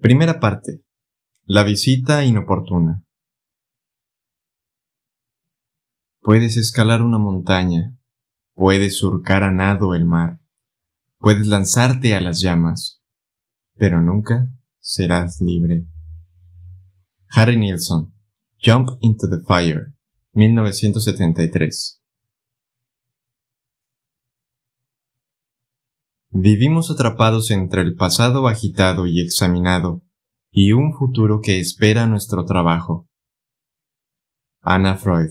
Primera parte. La visita inoportuna. Puedes escalar una montaña, puedes surcar a nado el mar, puedes lanzarte a las llamas, pero nunca serás libre. Harry Nilsson, Jump into the Fire, 1973. Vivimos atrapados entre el pasado agitado y examinado y un futuro que espera nuestro trabajo. Anna Freud.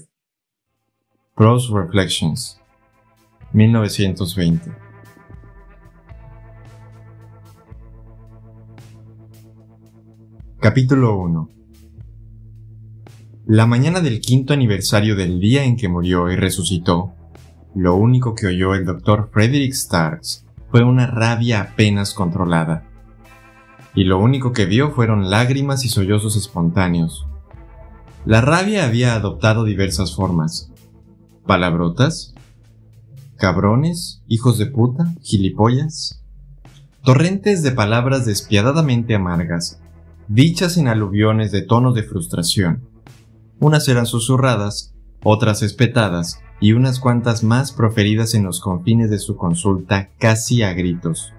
Prose Reflections. 1920. Capítulo 1. La mañana del quinto aniversario del día en que murió y resucitó, lo único que oyó el doctor Frederick Starks fue una rabia apenas controlada. Y lo único que vio fueron lágrimas y sollozos espontáneos. La rabia había adoptado diversas formas. Palabrotas, cabrones, hijos de puta, gilipollas. Torrentes de palabras despiadadamente amargas, dichas en aluviones de tonos de frustración. Unas eran susurradas, otras espetadas, y unas cuantas más proferidas en los confines de su consulta casi a gritos.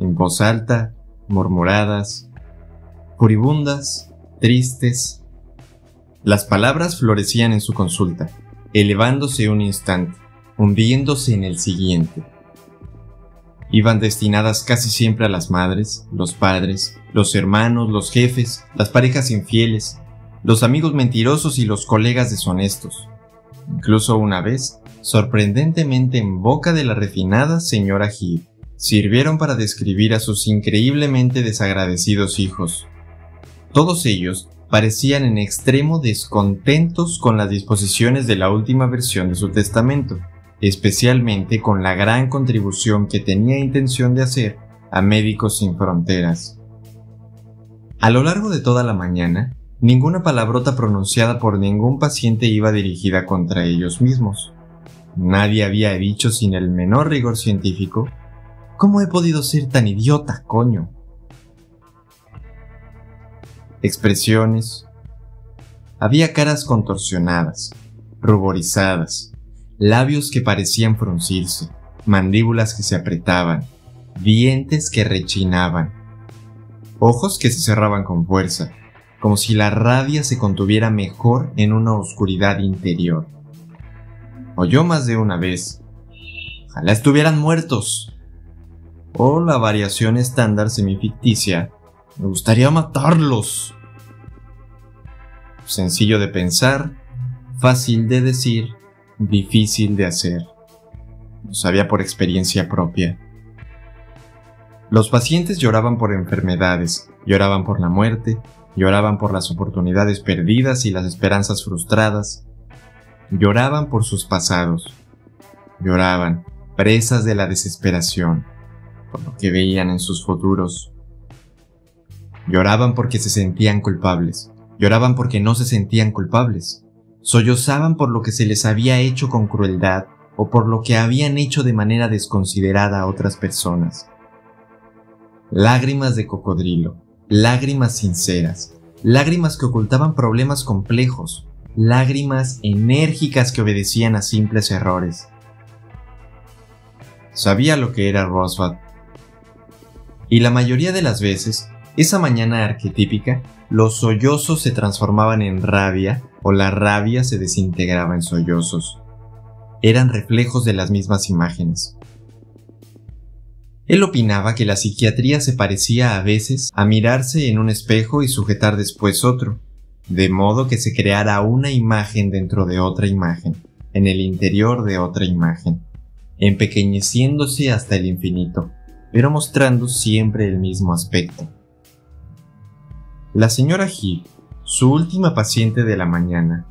En voz alta, murmuradas, furibundas, tristes. Las palabras florecían en su consulta, elevándose un instante, hundiéndose en el siguiente. Iban destinadas casi siempre a las madres, los padres, los hermanos, los jefes, las parejas infieles, los amigos mentirosos y los colegas deshonestos Incluso una vez, sorprendentemente en boca de la refinada señora Heath, sirvieron para describir a sus increíblemente desagradecidos hijos. Todos ellos parecían en extremo descontentos con las disposiciones de la última versión de su testamento, especialmente con la gran contribución que tenía intención de hacer a Médicos Sin Fronteras. A lo largo de toda la mañana, Ninguna palabrota pronunciada por ningún paciente iba dirigida contra ellos mismos. Nadie había dicho sin el menor rigor científico, ¿cómo he podido ser tan idiota, coño? Expresiones. Había caras contorsionadas, ruborizadas, labios que parecían fruncirse, mandíbulas que se apretaban, dientes que rechinaban, ojos que se cerraban con fuerza, como si la rabia se contuviera mejor en una oscuridad interior. Oyó más de una vez, ojalá estuvieran muertos. O la variación estándar semificticia, me gustaría matarlos. Sencillo de pensar, fácil de decir, difícil de hacer. Lo sabía por experiencia propia. Los pacientes lloraban por enfermedades, lloraban por la muerte, lloraban por las oportunidades perdidas y las esperanzas frustradas, lloraban por sus pasados, lloraban, presas de la desesperación, por lo que veían en sus futuros. Lloraban porque se sentían culpables, lloraban porque no se sentían culpables, sollozaban por lo que se les había hecho con crueldad o por lo que habían hecho de manera desconsiderada a otras personas. Lágrimas de cocodrilo, lágrimas sinceras, lágrimas que ocultaban problemas complejos, lágrimas enérgicas que obedecían a simples errores. Sabía lo que era Roswell. Y la mayoría de las veces, esa mañana arquetípica, los sollozos se transformaban en rabia o la rabia se desintegraba en sollozos. Eran reflejos de las mismas imágenes. Él opinaba que la psiquiatría se parecía a veces a mirarse en un espejo y sujetar después otro, de modo que se creara una imagen dentro de otra imagen, en el interior de otra imagen, empequeñeciéndose hasta el infinito, pero mostrando siempre el mismo aspecto. La señora Hill, su última paciente de la mañana,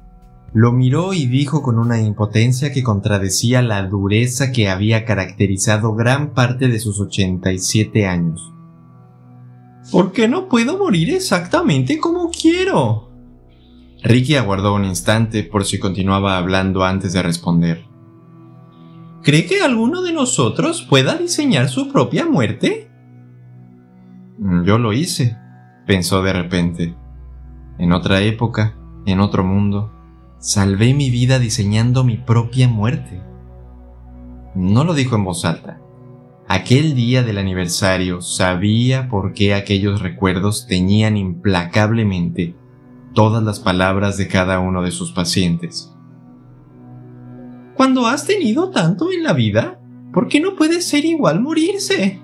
lo miró y dijo con una impotencia que contradecía la dureza que había caracterizado gran parte de sus 87 años. ¿Por qué no puedo morir exactamente como quiero? Ricky aguardó un instante por si continuaba hablando antes de responder. ¿Cree que alguno de nosotros pueda diseñar su propia muerte? Mm, yo lo hice, pensó de repente. En otra época, en otro mundo, salvé mi vida diseñando mi propia muerte. No lo dijo en voz alta. Aquel día del aniversario sabía por qué aquellos recuerdos teñían implacablemente todas las palabras de cada uno de sus pacientes. Cuando has tenido tanto en la vida, ¿por qué no puede ser igual morirse?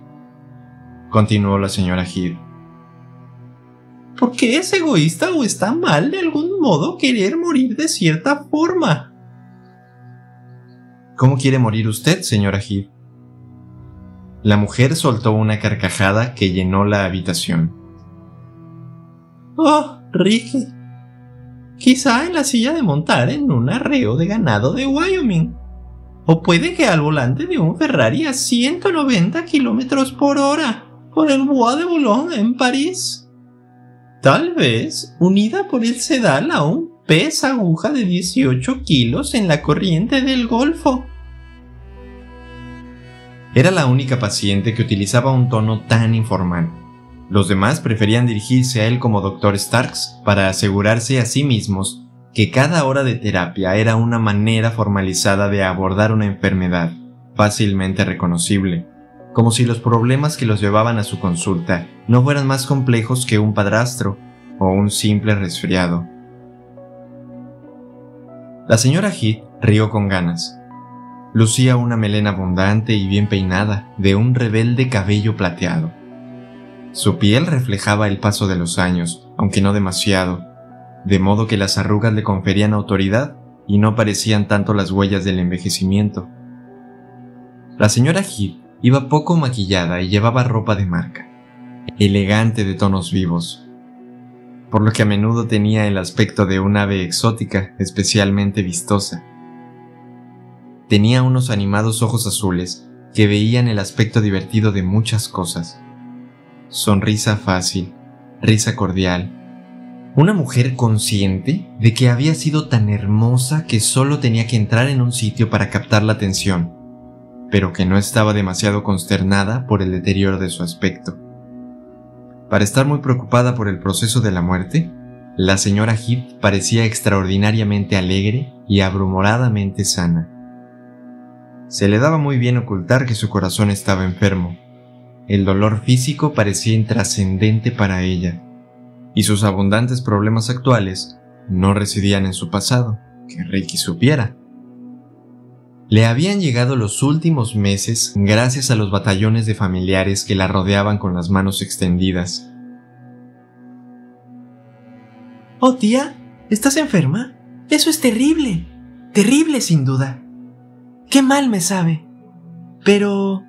Continuó la señora Heath. ¿Por qué es egoísta o está mal de algún modo querer morir de cierta forma? ¿Cómo quiere morir usted, señora Heath? La mujer soltó una carcajada que llenó la habitación. Oh, Ricky. Quizá en la silla de montar en un arreo de ganado de Wyoming. O puede que al volante de un Ferrari a 190 kilómetros por hora por el Bois de Boulogne en París. Tal vez unida por el sedal a un pez aguja de 18 kilos en la corriente del Golfo. Era la única paciente que utilizaba un tono tan informal. Los demás preferían dirigirse a él como Dr. Starks para asegurarse a sí mismos que cada hora de terapia era una manera formalizada de abordar una enfermedad fácilmente reconocible como si los problemas que los llevaban a su consulta no fueran más complejos que un padrastro o un simple resfriado. La señora Heath rió con ganas. Lucía una melena abundante y bien peinada, de un rebelde cabello plateado. Su piel reflejaba el paso de los años, aunque no demasiado, de modo que las arrugas le conferían autoridad y no parecían tanto las huellas del envejecimiento. La señora Heath Iba poco maquillada y llevaba ropa de marca, elegante de tonos vivos, por lo que a menudo tenía el aspecto de un ave exótica especialmente vistosa. Tenía unos animados ojos azules que veían el aspecto divertido de muchas cosas. Sonrisa fácil, risa cordial. Una mujer consciente de que había sido tan hermosa que solo tenía que entrar en un sitio para captar la atención pero que no estaba demasiado consternada por el deterioro de su aspecto. Para estar muy preocupada por el proceso de la muerte, la señora Heath parecía extraordinariamente alegre y abrumoradamente sana. Se le daba muy bien ocultar que su corazón estaba enfermo. El dolor físico parecía intrascendente para ella, y sus abundantes problemas actuales no residían en su pasado, que Ricky supiera, le habían llegado los últimos meses gracias a los batallones de familiares que la rodeaban con las manos extendidas. Oh, tía, ¿estás enferma? Eso es terrible. Terrible, sin duda. Qué mal me sabe. Pero...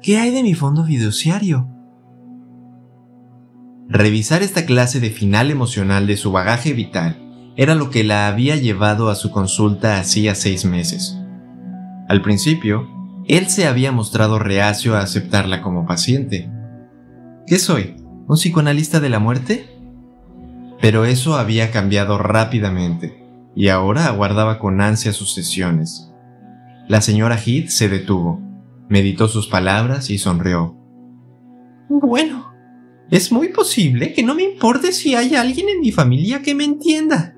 ¿Qué hay de mi fondo fiduciario? Revisar esta clase de final emocional de su bagaje vital era lo que la había llevado a su consulta hacía seis meses. Al principio, él se había mostrado reacio a aceptarla como paciente. ¿Qué soy? ¿Un psicoanalista de la muerte? Pero eso había cambiado rápidamente, y ahora aguardaba con ansia sus sesiones. La señora Heath se detuvo, meditó sus palabras y sonrió. Bueno, es muy posible que no me importe si hay alguien en mi familia que me entienda.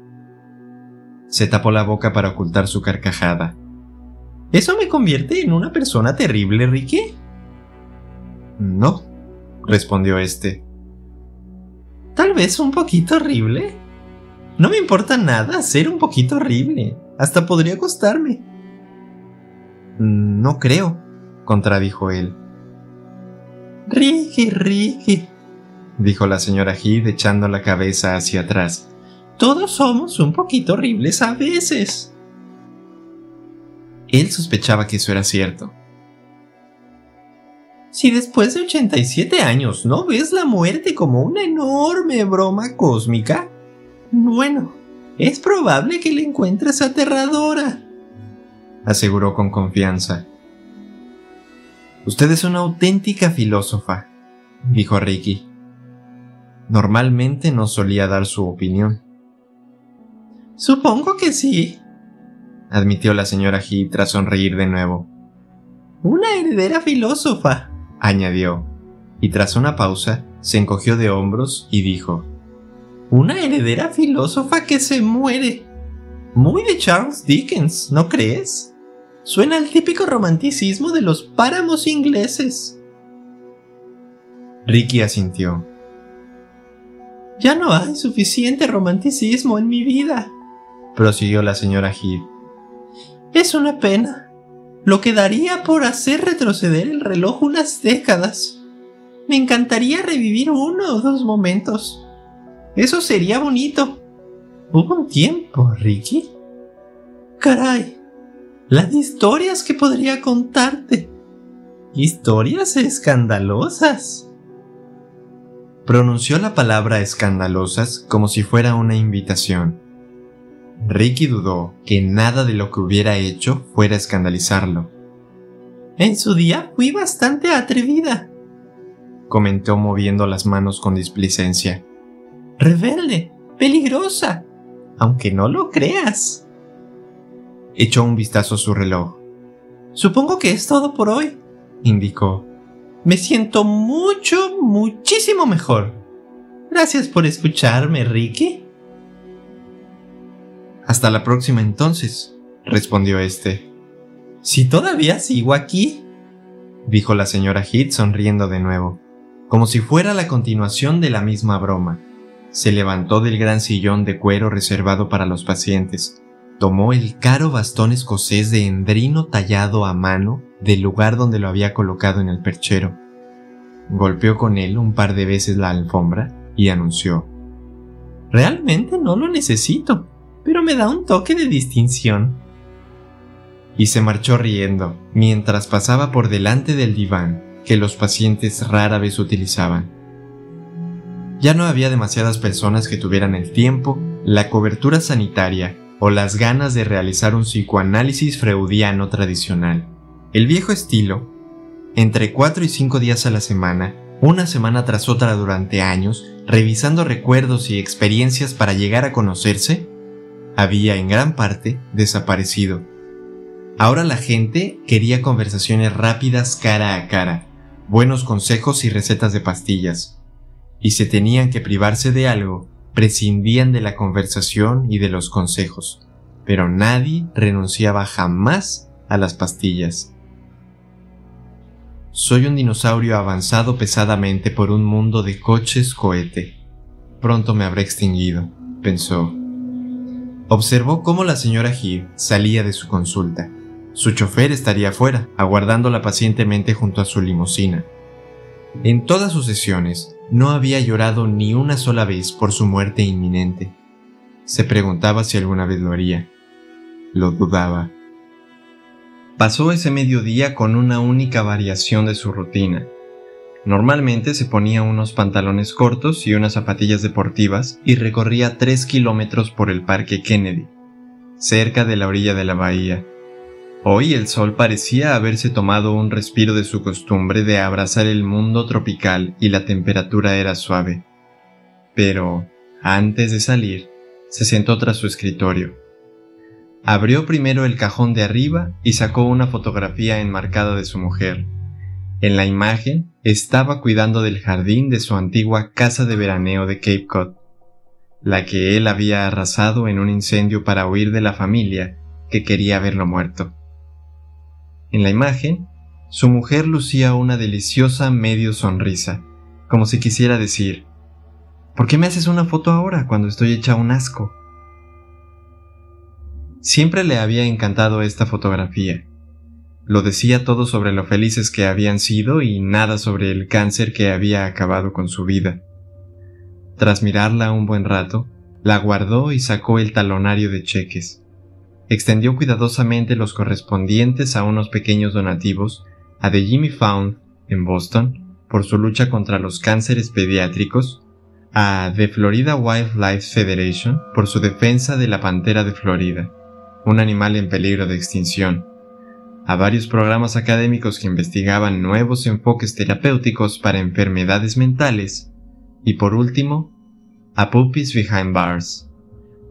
Se tapó la boca para ocultar su carcajada ¿Eso me convierte en una persona terrible, Ricky? No, respondió este. Tal vez un poquito horrible. No me importa nada ser un poquito horrible. Hasta podría costarme. No creo, contradijo él. Ricky, Ricky, dijo la señora Heath echando la cabeza hacia atrás. Todos somos un poquito horribles a veces. Él sospechaba que eso era cierto. Si después de 87 años no ves la muerte como una enorme broma cósmica, bueno, es probable que la encuentres aterradora, aseguró con confianza. Usted es una auténtica filósofa, dijo Ricky. Normalmente no solía dar su opinión. Supongo que sí, admitió la señora Heath tras sonreír de nuevo. Una heredera filósofa, añadió. y tras una pausa se encogió de hombros y dijo, Una heredera filósofa que se muere. Muy de Charles Dickens, ¿no crees? Suena al típico romanticismo de los páramos ingleses. Ricky asintió. Ya no hay suficiente romanticismo en mi vida, prosiguió la señora Heath. Es una pena. Lo que daría por hacer retroceder el reloj unas décadas. Me encantaría revivir uno o dos momentos. Eso sería bonito. Hubo un tiempo, Ricky. Caray, las historias que podría contarte. Historias escandalosas. Pronunció la palabra escandalosas como si fuera una invitación. Ricky dudó que nada de lo que hubiera hecho fuera escandalizarlo. En su día fui bastante atrevida, comentó moviendo las manos con displicencia. Rebelde, peligrosa, aunque no lo creas. Echó un vistazo a su reloj. Supongo que es todo por hoy, indicó. Me siento mucho, muchísimo mejor. Gracias por escucharme, Ricky. Hasta la próxima entonces, respondió este. Si todavía sigo aquí, dijo la señora Heath sonriendo de nuevo, como si fuera la continuación de la misma broma. Se levantó del gran sillón de cuero reservado para los pacientes, tomó el caro bastón escocés de endrino tallado a mano del lugar donde lo había colocado en el perchero, golpeó con él un par de veces la alfombra y anunció, Realmente no lo necesito pero me da un toque de distinción. Y se marchó riendo, mientras pasaba por delante del diván que los pacientes rara vez utilizaban. Ya no había demasiadas personas que tuvieran el tiempo, la cobertura sanitaria o las ganas de realizar un psicoanálisis freudiano tradicional. El viejo estilo, entre cuatro y cinco días a la semana, una semana tras otra durante años, revisando recuerdos y experiencias para llegar a conocerse, había en gran parte desaparecido. Ahora la gente quería conversaciones rápidas cara a cara, buenos consejos y recetas de pastillas. Y si tenían que privarse de algo, prescindían de la conversación y de los consejos. Pero nadie renunciaba jamás a las pastillas. Soy un dinosaurio avanzado pesadamente por un mundo de coches cohete. Pronto me habré extinguido, pensó. Observó cómo la señora Heath salía de su consulta. Su chofer estaría afuera, aguardándola pacientemente junto a su limusina. En todas sus sesiones, no había llorado ni una sola vez por su muerte inminente. Se preguntaba si alguna vez lo haría. Lo dudaba. Pasó ese mediodía con una única variación de su rutina, Normalmente se ponía unos pantalones cortos y unas zapatillas deportivas y recorría 3 kilómetros por el Parque Kennedy, cerca de la orilla de la bahía. Hoy el sol parecía haberse tomado un respiro de su costumbre de abrazar el mundo tropical y la temperatura era suave. Pero, antes de salir, se sentó tras su escritorio. Abrió primero el cajón de arriba y sacó una fotografía enmarcada de su mujer en la imagen estaba cuidando del jardín de su antigua casa de veraneo de Cape Cod, la que él había arrasado en un incendio para huir de la familia que quería verlo muerto. En la imagen, su mujer lucía una deliciosa medio sonrisa, como si quisiera decir, ¿por qué me haces una foto ahora cuando estoy hecha un asco? Siempre le había encantado esta fotografía, lo decía todo sobre lo felices que habían sido y nada sobre el cáncer que había acabado con su vida. Tras mirarla un buen rato, la guardó y sacó el talonario de cheques. Extendió cuidadosamente los correspondientes a unos pequeños donativos a The Jimmy Found en Boston por su lucha contra los cánceres pediátricos, a The Florida Wildlife Federation por su defensa de la pantera de Florida, un animal en peligro de extinción, a varios programas académicos que investigaban nuevos enfoques terapéuticos para enfermedades mentales y por último, a Puppies Behind Bars,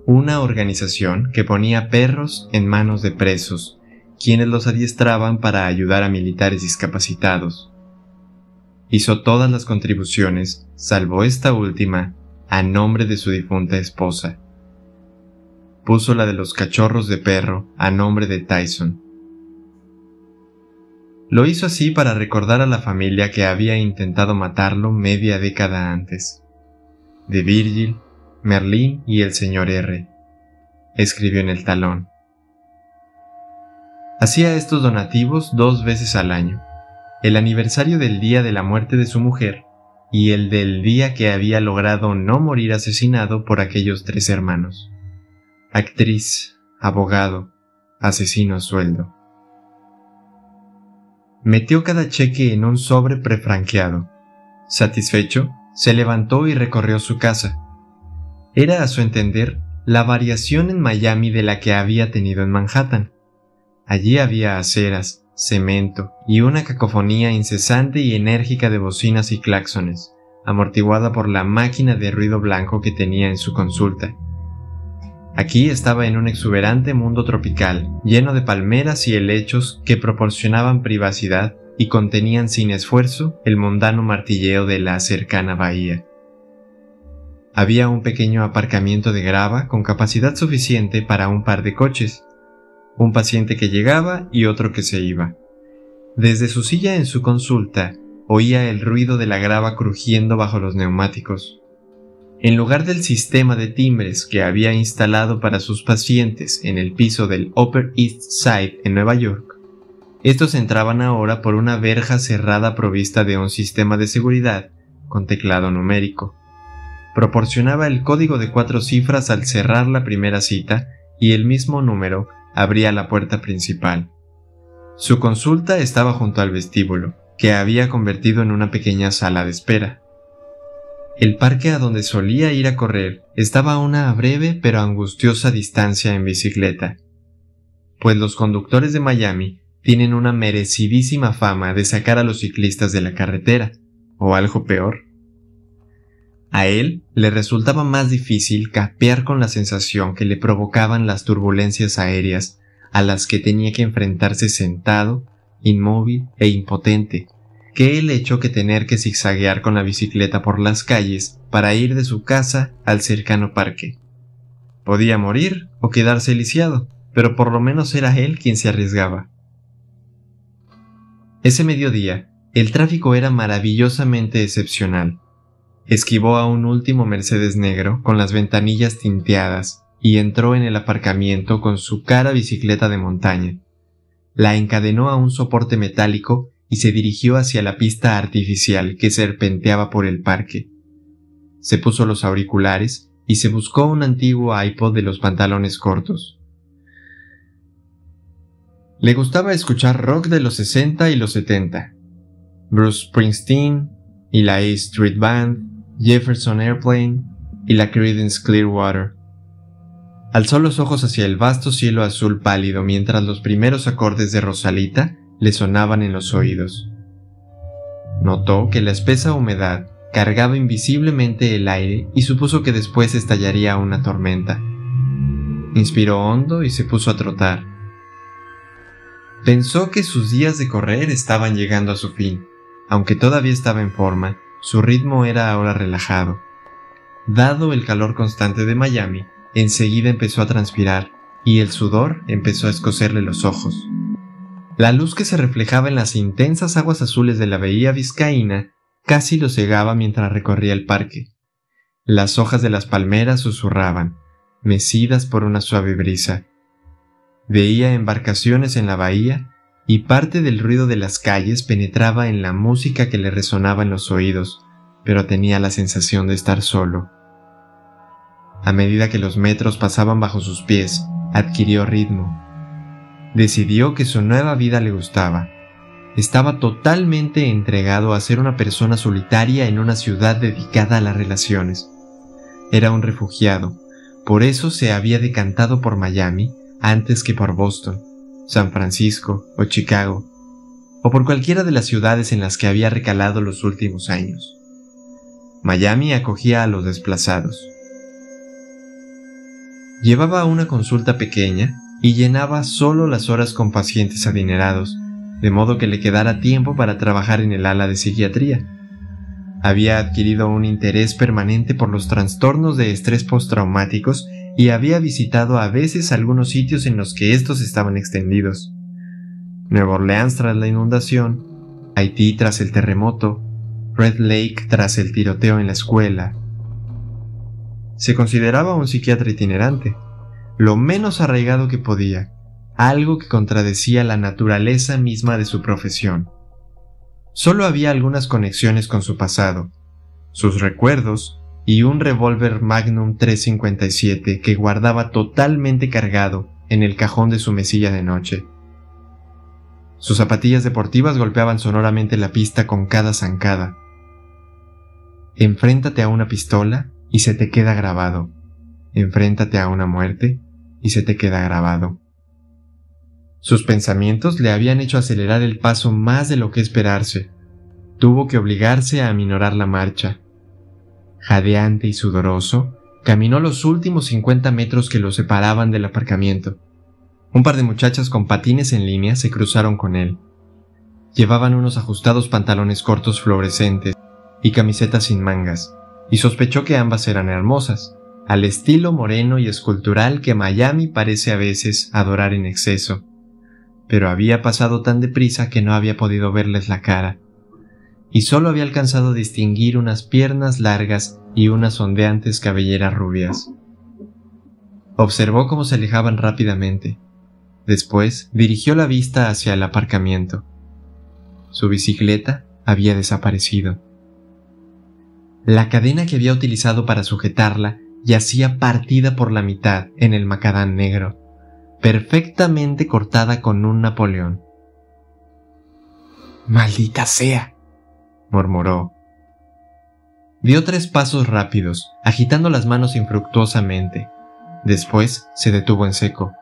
una organización que ponía perros en manos de presos, quienes los adiestraban para ayudar a militares discapacitados. hizo todas las contribuciones, salvo esta última, a nombre de su difunta esposa. Puso la de los cachorros de perro a nombre de Tyson. Lo hizo así para recordar a la familia que había intentado matarlo media década antes. De Virgil, Merlín y el señor R. Escribió en el talón. Hacía estos donativos dos veces al año, el aniversario del día de la muerte de su mujer y el del día que había logrado no morir asesinado por aquellos tres hermanos. Actriz, abogado, asesino sueldo. Metió cada cheque en un sobre prefranqueado. Satisfecho, se levantó y recorrió su casa. Era, a su entender, la variación en Miami de la que había tenido en Manhattan. Allí había aceras, cemento y una cacofonía incesante y enérgica de bocinas y claxones, amortiguada por la máquina de ruido blanco que tenía en su consulta. Aquí estaba en un exuberante mundo tropical, lleno de palmeras y helechos que proporcionaban privacidad y contenían sin esfuerzo el mundano martilleo de la cercana bahía. Había un pequeño aparcamiento de grava con capacidad suficiente para un par de coches, un paciente que llegaba y otro que se iba. Desde su silla en su consulta, oía el ruido de la grava crujiendo bajo los neumáticos. En lugar del sistema de timbres que había instalado para sus pacientes en el piso del Upper East Side en Nueva York, estos entraban ahora por una verja cerrada provista de un sistema de seguridad con teclado numérico. Proporcionaba el código de cuatro cifras al cerrar la primera cita y el mismo número abría la puerta principal. Su consulta estaba junto al vestíbulo, que había convertido en una pequeña sala de espera. El parque a donde solía ir a correr estaba a una breve pero angustiosa distancia en bicicleta, pues los conductores de Miami tienen una merecidísima fama de sacar a los ciclistas de la carretera, o algo peor. A él le resultaba más difícil capear con la sensación que le provocaban las turbulencias aéreas a las que tenía que enfrentarse sentado, inmóvil e impotente, que el hecho que tener que zigzaguear con la bicicleta por las calles para ir de su casa al cercano parque. Podía morir o quedarse lisiado, pero por lo menos era él quien se arriesgaba. Ese mediodía, el tráfico era maravillosamente excepcional esquivó a un último Mercedes negro con las ventanillas tinteadas y entró en el aparcamiento con su cara bicicleta de montaña. La encadenó a un soporte metálico y se dirigió hacia la pista artificial que serpenteaba por el parque. Se puso los auriculares y se buscó un antiguo iPod de los pantalones cortos. Le gustaba escuchar rock de los 60 y los 70. Bruce Springsteen y la A Street Band, Jefferson Airplane y la Creedence Clearwater. Alzó los ojos hacia el vasto cielo azul pálido mientras los primeros acordes de Rosalita le sonaban en los oídos. Notó que la espesa humedad cargaba invisiblemente el aire y supuso que después estallaría una tormenta. Inspiró hondo y se puso a trotar. Pensó que sus días de correr estaban llegando a su fin, aunque todavía estaba en forma, su ritmo era ahora relajado. Dado el calor constante de Miami, enseguida empezó a transpirar y el sudor empezó a escocerle los ojos. La luz que se reflejaba en las intensas aguas azules de la bahía vizcaína casi lo cegaba mientras recorría el parque. Las hojas de las palmeras susurraban, mecidas por una suave brisa. Veía embarcaciones en la bahía y parte del ruido de las calles penetraba en la música que le resonaba en los oídos, pero tenía la sensación de estar solo. A medida que los metros pasaban bajo sus pies, adquirió ritmo. Decidió que su nueva vida le gustaba. Estaba totalmente entregado a ser una persona solitaria en una ciudad dedicada a las relaciones. Era un refugiado, por eso se había decantado por Miami antes que por Boston San Francisco o Chicago, o por cualquiera de las ciudades en las que había recalado los últimos años. Miami acogía a los desplazados. Llevaba una consulta pequeña y llenaba solo las horas con pacientes adinerados, de modo que le quedara tiempo para trabajar en el ala de psiquiatría, había adquirido un interés permanente por los trastornos de estrés postraumáticos y había visitado a veces algunos sitios en los que estos estaban extendidos. Nueva Orleans tras la inundación, Haití tras el terremoto, Red Lake tras el tiroteo en la escuela. Se consideraba un psiquiatra itinerante, lo menos arraigado que podía, algo que contradecía la naturaleza misma de su profesión. Solo había algunas conexiones con su pasado, sus recuerdos y un revólver Magnum 357 que guardaba totalmente cargado en el cajón de su mesilla de noche. Sus zapatillas deportivas golpeaban sonoramente la pista con cada zancada. Enfréntate a una pistola y se te queda grabado. Enfréntate a una muerte y se te queda grabado. Sus pensamientos le habían hecho acelerar el paso más de lo que esperarse. Tuvo que obligarse a aminorar la marcha. Jadeante y sudoroso, caminó los últimos 50 metros que lo separaban del aparcamiento. Un par de muchachas con patines en línea se cruzaron con él. Llevaban unos ajustados pantalones cortos fluorescentes y camisetas sin mangas, y sospechó que ambas eran hermosas, al estilo moreno y escultural que Miami parece a veces adorar en exceso pero había pasado tan deprisa que no había podido verles la cara, y solo había alcanzado a distinguir unas piernas largas y unas ondeantes cabelleras rubias. Observó cómo se alejaban rápidamente. Después dirigió la vista hacia el aparcamiento. Su bicicleta había desaparecido. La cadena que había utilizado para sujetarla yacía partida por la mitad en el macadán negro perfectamente cortada con un Napoleón. Maldita sea, murmuró. Dio tres pasos rápidos, agitando las manos infructuosamente. Después se detuvo en seco.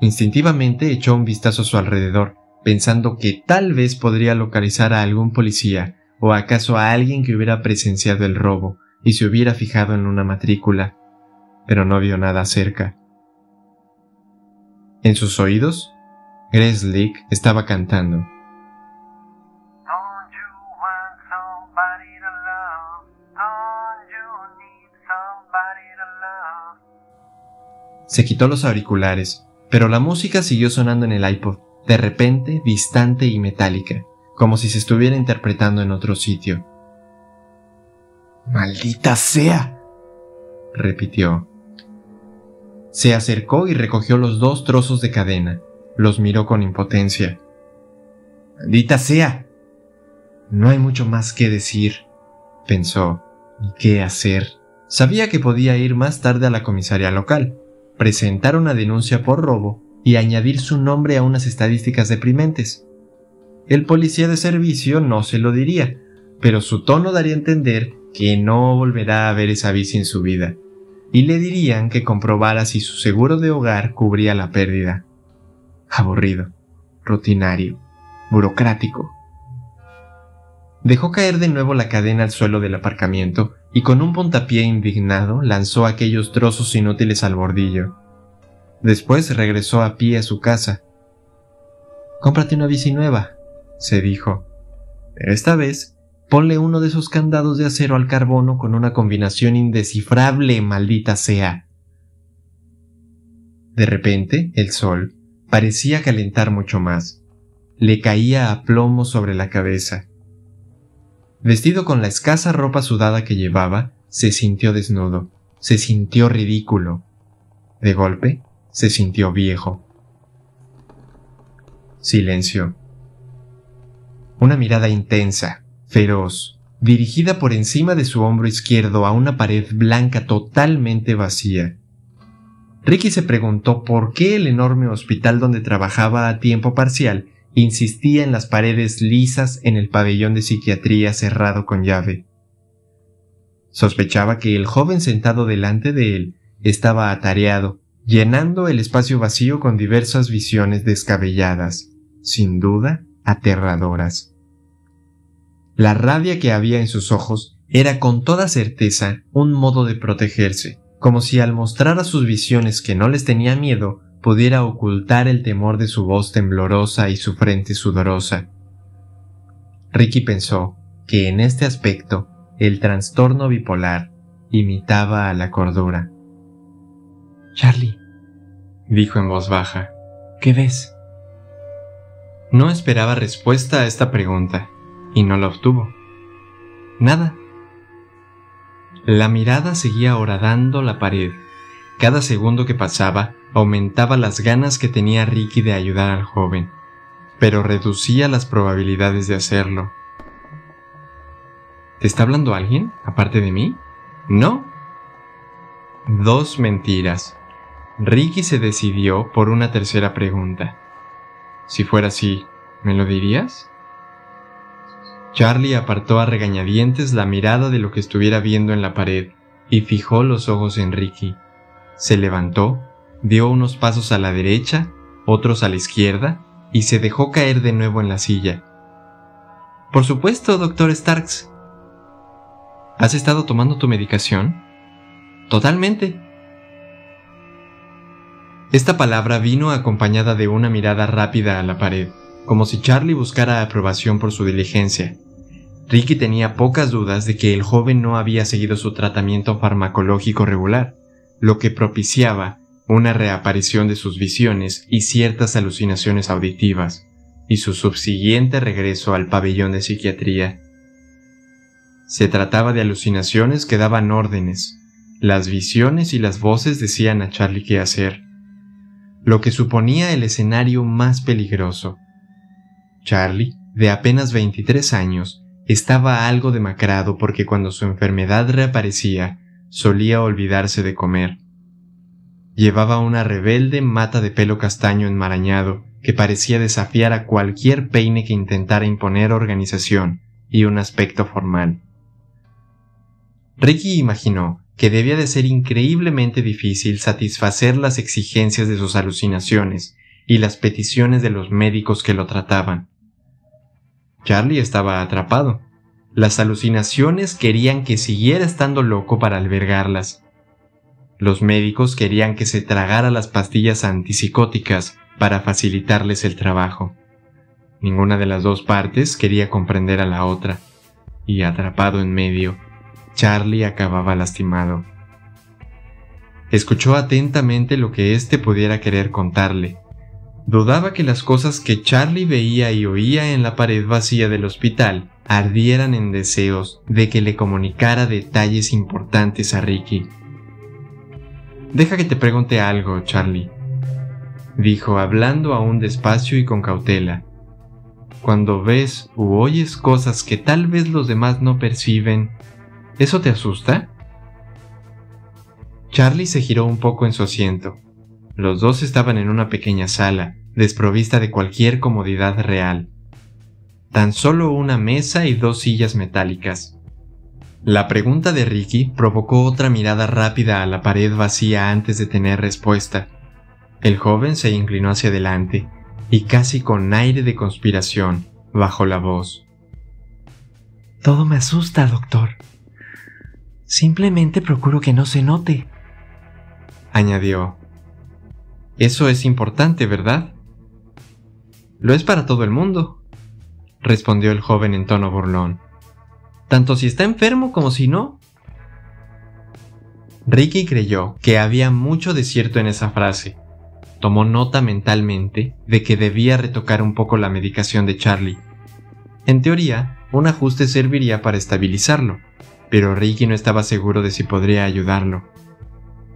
Instintivamente echó un vistazo a su alrededor, pensando que tal vez podría localizar a algún policía o acaso a alguien que hubiera presenciado el robo y se hubiera fijado en una matrícula, pero no vio nada cerca. En sus oídos, Leak estaba cantando. Se quitó los auriculares, pero la música siguió sonando en el iPod, de repente distante y metálica, como si se estuviera interpretando en otro sitio. ¡Maldita sea! repitió. Se acercó y recogió los dos trozos de cadena. Los miró con impotencia. ¡Maldita sea! No hay mucho más que decir, pensó, ¿y qué hacer? Sabía que podía ir más tarde a la comisaría local, presentar una denuncia por robo y añadir su nombre a unas estadísticas deprimentes. El policía de servicio no se lo diría, pero su tono daría a entender que no volverá a ver esa bici en su vida y le dirían que comprobara si su seguro de hogar cubría la pérdida. Aburrido, rutinario, burocrático. Dejó caer de nuevo la cadena al suelo del aparcamiento y con un puntapié indignado lanzó aquellos trozos inútiles al bordillo. Después regresó a pie a su casa. Cómprate una bici nueva, se dijo. Esta vez Ponle uno de esos candados de acero al carbono con una combinación indescifrable, maldita sea. De repente, el sol parecía calentar mucho más. Le caía a plomo sobre la cabeza. Vestido con la escasa ropa sudada que llevaba, se sintió desnudo, se sintió ridículo. De golpe, se sintió viejo. Silencio. Una mirada intensa, feroz, dirigida por encima de su hombro izquierdo a una pared blanca totalmente vacía. Ricky se preguntó por qué el enorme hospital donde trabajaba a tiempo parcial insistía en las paredes lisas en el pabellón de psiquiatría cerrado con llave. Sospechaba que el joven sentado delante de él estaba atareado, llenando el espacio vacío con diversas visiones descabelladas, sin duda aterradoras. La rabia que había en sus ojos era con toda certeza un modo de protegerse, como si al mostrar a sus visiones que no les tenía miedo, pudiera ocultar el temor de su voz temblorosa y su frente sudorosa. Ricky pensó que en este aspecto el trastorno bipolar imitaba a la cordura. Charlie, dijo en voz baja, ¿qué ves? No esperaba respuesta a esta pregunta, y no la obtuvo. Nada. La mirada seguía horadando la pared. Cada segundo que pasaba aumentaba las ganas que tenía Ricky de ayudar al joven, pero reducía las probabilidades de hacerlo. ¿Te está hablando alguien, aparte de mí? No. Dos mentiras. Ricky se decidió por una tercera pregunta. Si fuera así, ¿me lo dirías? Charlie apartó a regañadientes la mirada de lo que estuviera viendo en la pared y fijó los ojos en Ricky. Se levantó, dio unos pasos a la derecha, otros a la izquierda, y se dejó caer de nuevo en la silla. Por supuesto, doctor Starks. ¿Has estado tomando tu medicación? Totalmente. Esta palabra vino acompañada de una mirada rápida a la pared, como si Charlie buscara aprobación por su diligencia. Ricky tenía pocas dudas de que el joven no había seguido su tratamiento farmacológico regular, lo que propiciaba una reaparición de sus visiones y ciertas alucinaciones auditivas, y su subsiguiente regreso al pabellón de psiquiatría. Se trataba de alucinaciones que daban órdenes. Las visiones y las voces decían a Charlie qué hacer, lo que suponía el escenario más peligroso. Charlie, de apenas 23 años, estaba algo demacrado porque cuando su enfermedad reaparecía, solía olvidarse de comer. Llevaba una rebelde mata de pelo castaño enmarañado que parecía desafiar a cualquier peine que intentara imponer organización y un aspecto formal. Ricky imaginó que debía de ser increíblemente difícil satisfacer las exigencias de sus alucinaciones y las peticiones de los médicos que lo trataban. Charlie estaba atrapado. Las alucinaciones querían que siguiera estando loco para albergarlas. Los médicos querían que se tragara las pastillas antipsicóticas para facilitarles el trabajo. Ninguna de las dos partes quería comprender a la otra, y atrapado en medio, Charlie acababa lastimado. Escuchó atentamente lo que éste pudiera querer contarle. Dudaba que las cosas que Charlie veía y oía en la pared vacía del hospital ardieran en deseos de que le comunicara detalles importantes a Ricky. Deja que te pregunte algo, Charlie, dijo hablando aún despacio y con cautela. Cuando ves u oyes cosas que tal vez los demás no perciben, ¿Eso te asusta? Charlie se giró un poco en su asiento. Los dos estaban en una pequeña sala, desprovista de cualquier comodidad real. Tan solo una mesa y dos sillas metálicas. La pregunta de Ricky provocó otra mirada rápida a la pared vacía antes de tener respuesta. El joven se inclinó hacia adelante y casi con aire de conspiración bajó la voz. Todo me asusta, doctor. Simplemente procuro que no se note. Añadió. Eso es importante, ¿verdad? Lo es para todo el mundo, respondió el joven en tono burlón. Tanto si está enfermo como si no. Ricky creyó que había mucho de cierto en esa frase. Tomó nota mentalmente de que debía retocar un poco la medicación de Charlie. En teoría, un ajuste serviría para estabilizarlo, pero Ricky no estaba seguro de si podría ayudarlo.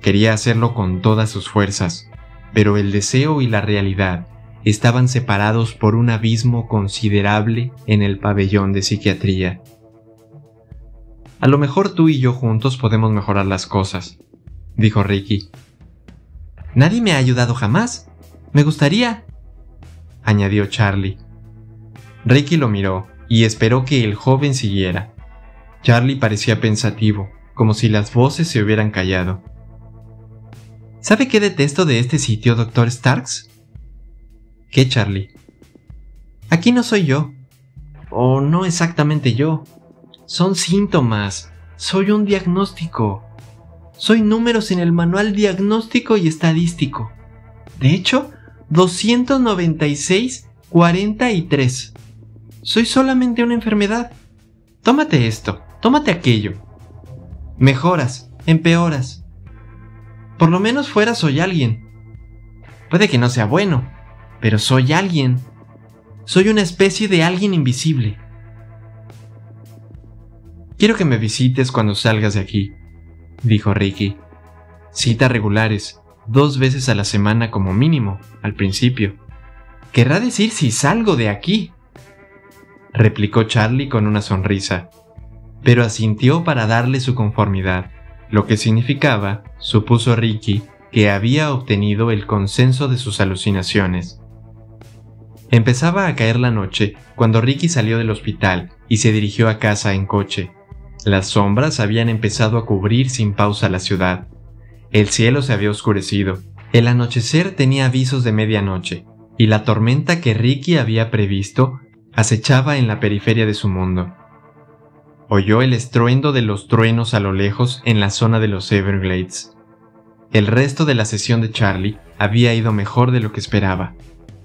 Quería hacerlo con todas sus fuerzas, pero el deseo y la realidad estaban separados por un abismo considerable en el pabellón de psiquiatría. A lo mejor tú y yo juntos podemos mejorar las cosas, dijo Ricky. Nadie me ha ayudado jamás. Me gustaría, añadió Charlie. Ricky lo miró y esperó que el joven siguiera. Charlie parecía pensativo, como si las voces se hubieran callado. ¿Sabe qué detesto de este sitio, doctor Starks? ¿Qué, Charlie? Aquí no soy yo. O no exactamente yo. Son síntomas. Soy un diagnóstico. Soy números en el manual diagnóstico y estadístico. De hecho, 296, 43. Soy solamente una enfermedad. Tómate esto. tómate aquello. Mejoras, empeoras. Por lo menos fuera soy alguien. Puede que no sea bueno, pero soy alguien. Soy una especie de alguien invisible. Quiero que me visites cuando salgas de aquí, dijo Ricky. Citas regulares, dos veces a la semana como mínimo, al principio. Querrá decir si salgo de aquí, replicó Charlie con una sonrisa, pero asintió para darle su conformidad, lo que significaba, supuso Ricky, que había obtenido el consenso de sus alucinaciones. Empezaba a caer la noche cuando Ricky salió del hospital y se dirigió a casa en coche. Las sombras habían empezado a cubrir sin pausa la ciudad. El cielo se había oscurecido. El anochecer tenía avisos de medianoche, y la tormenta que Ricky había previsto acechaba en la periferia de su mundo. Oyó el estruendo de los truenos a lo lejos en la zona de los Everglades. El resto de la sesión de Charlie había ido mejor de lo que esperaba.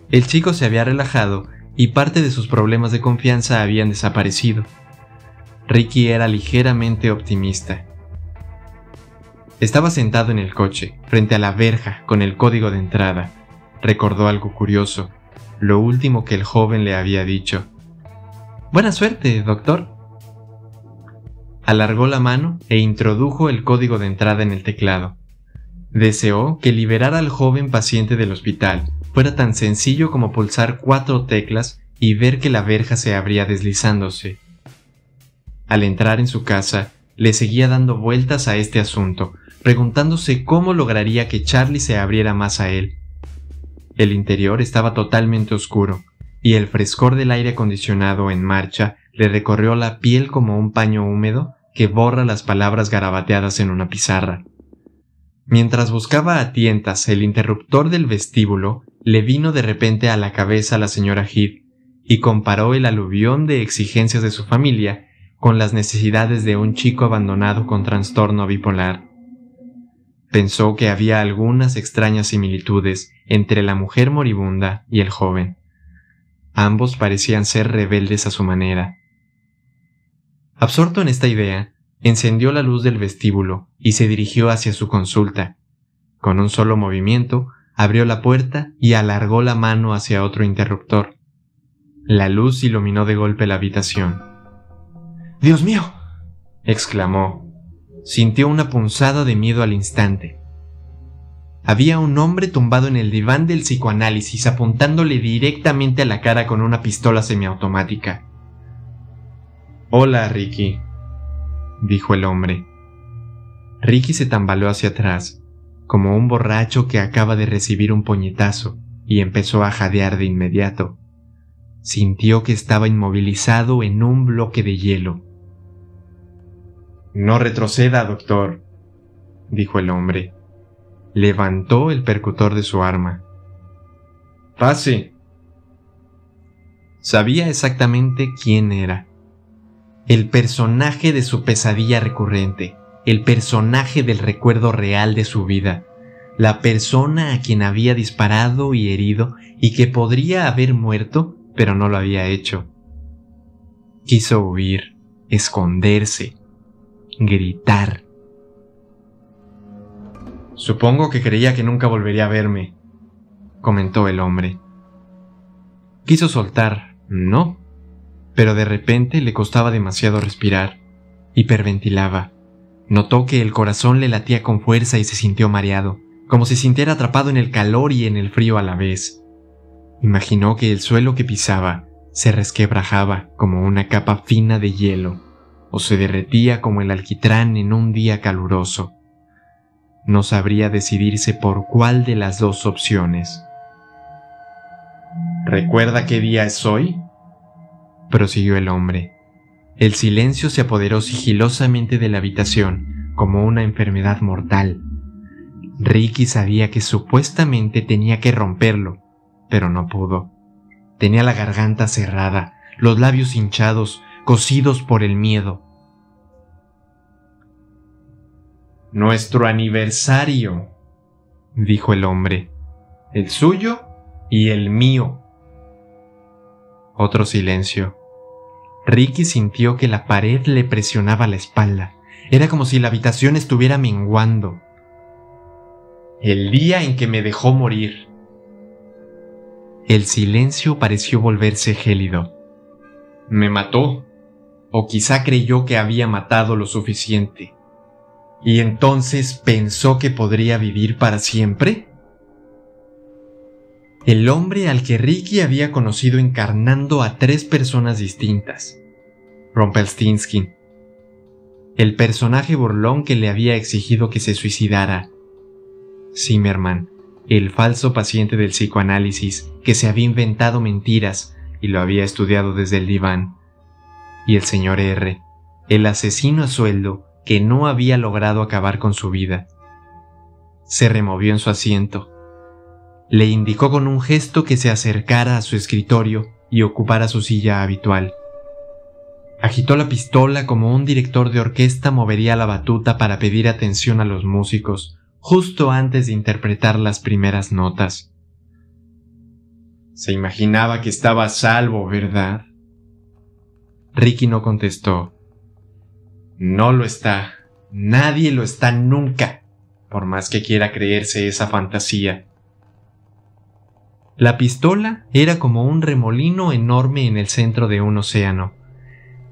El chico se había relajado y parte de sus problemas de confianza habían desaparecido. Ricky era ligeramente optimista. Estaba sentado en el coche, frente a la verja, con el código de entrada. Recordó algo curioso, lo último que el joven le había dicho. Buena suerte, doctor. Alargó la mano e introdujo el código de entrada en el teclado. Deseó que liberar al joven paciente del hospital fuera tan sencillo como pulsar cuatro teclas y ver que la verja se abría deslizándose. Al entrar en su casa, le seguía dando vueltas a este asunto, preguntándose cómo lograría que Charlie se abriera más a él. El interior estaba totalmente oscuro, y el frescor del aire acondicionado en marcha le recorrió la piel como un paño húmedo que borra las palabras garabateadas en una pizarra. Mientras buscaba a tientas el interruptor del vestíbulo, le vino de repente a la cabeza la señora Heath y comparó el aluvión de exigencias de su familia con las necesidades de un chico abandonado con trastorno bipolar. Pensó que había algunas extrañas similitudes entre la mujer moribunda y el joven. Ambos parecían ser rebeldes a su manera. Absorto en esta idea, encendió la luz del vestíbulo y se dirigió hacia su consulta. Con un solo movimiento, abrió la puerta y alargó la mano hacia otro interruptor. La luz iluminó de golpe la habitación. Dios mío. exclamó. Sintió una punzada de miedo al instante. Había un hombre tumbado en el diván del psicoanálisis apuntándole directamente a la cara con una pistola semiautomática. Hola, Ricky, dijo el hombre. Ricky se tambaleó hacia atrás, como un borracho que acaba de recibir un puñetazo, y empezó a jadear de inmediato. Sintió que estaba inmovilizado en un bloque de hielo. No retroceda, doctor, dijo el hombre. Levantó el percutor de su arma. Pase. Sabía exactamente quién era. El personaje de su pesadilla recurrente, el personaje del recuerdo real de su vida, la persona a quien había disparado y herido y que podría haber muerto, pero no lo había hecho. Quiso huir, esconderse, gritar. Supongo que creía que nunca volvería a verme, comentó el hombre. Quiso soltar, no, pero de repente le costaba demasiado respirar. Hiperventilaba. Notó que el corazón le latía con fuerza y se sintió mareado, como si sintiera atrapado en el calor y en el frío a la vez. Imaginó que el suelo que pisaba se resquebrajaba como una capa fina de hielo o se derretía como el alquitrán en un día caluroso. No sabría decidirse por cuál de las dos opciones. ¿Recuerda qué día es hoy? Prosiguió el hombre. El silencio se apoderó sigilosamente de la habitación como una enfermedad mortal. Ricky sabía que supuestamente tenía que romperlo, pero no pudo. Tenía la garganta cerrada, los labios hinchados, cosidos por el miedo. Nuestro aniversario, dijo el hombre, el suyo y el mío. Otro silencio. Ricky sintió que la pared le presionaba la espalda. Era como si la habitación estuviera menguando. El día en que me dejó morir. El silencio pareció volverse gélido. Me mató, o quizá creyó que había matado lo suficiente. ¿Y entonces pensó que podría vivir para siempre? El hombre al que Ricky había conocido encarnando a tres personas distintas. Rumpelstiltskin. El personaje burlón que le había exigido que se suicidara. Zimmerman, el falso paciente del psicoanálisis que se había inventado mentiras y lo había estudiado desde el diván. Y el señor R, el asesino a sueldo que no había logrado acabar con su vida. Se removió en su asiento. Le indicó con un gesto que se acercara a su escritorio y ocupara su silla habitual. Agitó la pistola como un director de orquesta movería la batuta para pedir atención a los músicos justo antes de interpretar las primeras notas. Se imaginaba que estaba a salvo, ¿verdad? Ricky no contestó. No lo está. Nadie lo está nunca, por más que quiera creerse esa fantasía. La pistola era como un remolino enorme en el centro de un océano.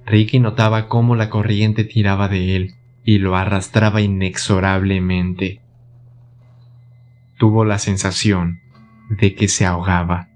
Ricky notaba cómo la corriente tiraba de él y lo arrastraba inexorablemente. Tuvo la sensación de que se ahogaba.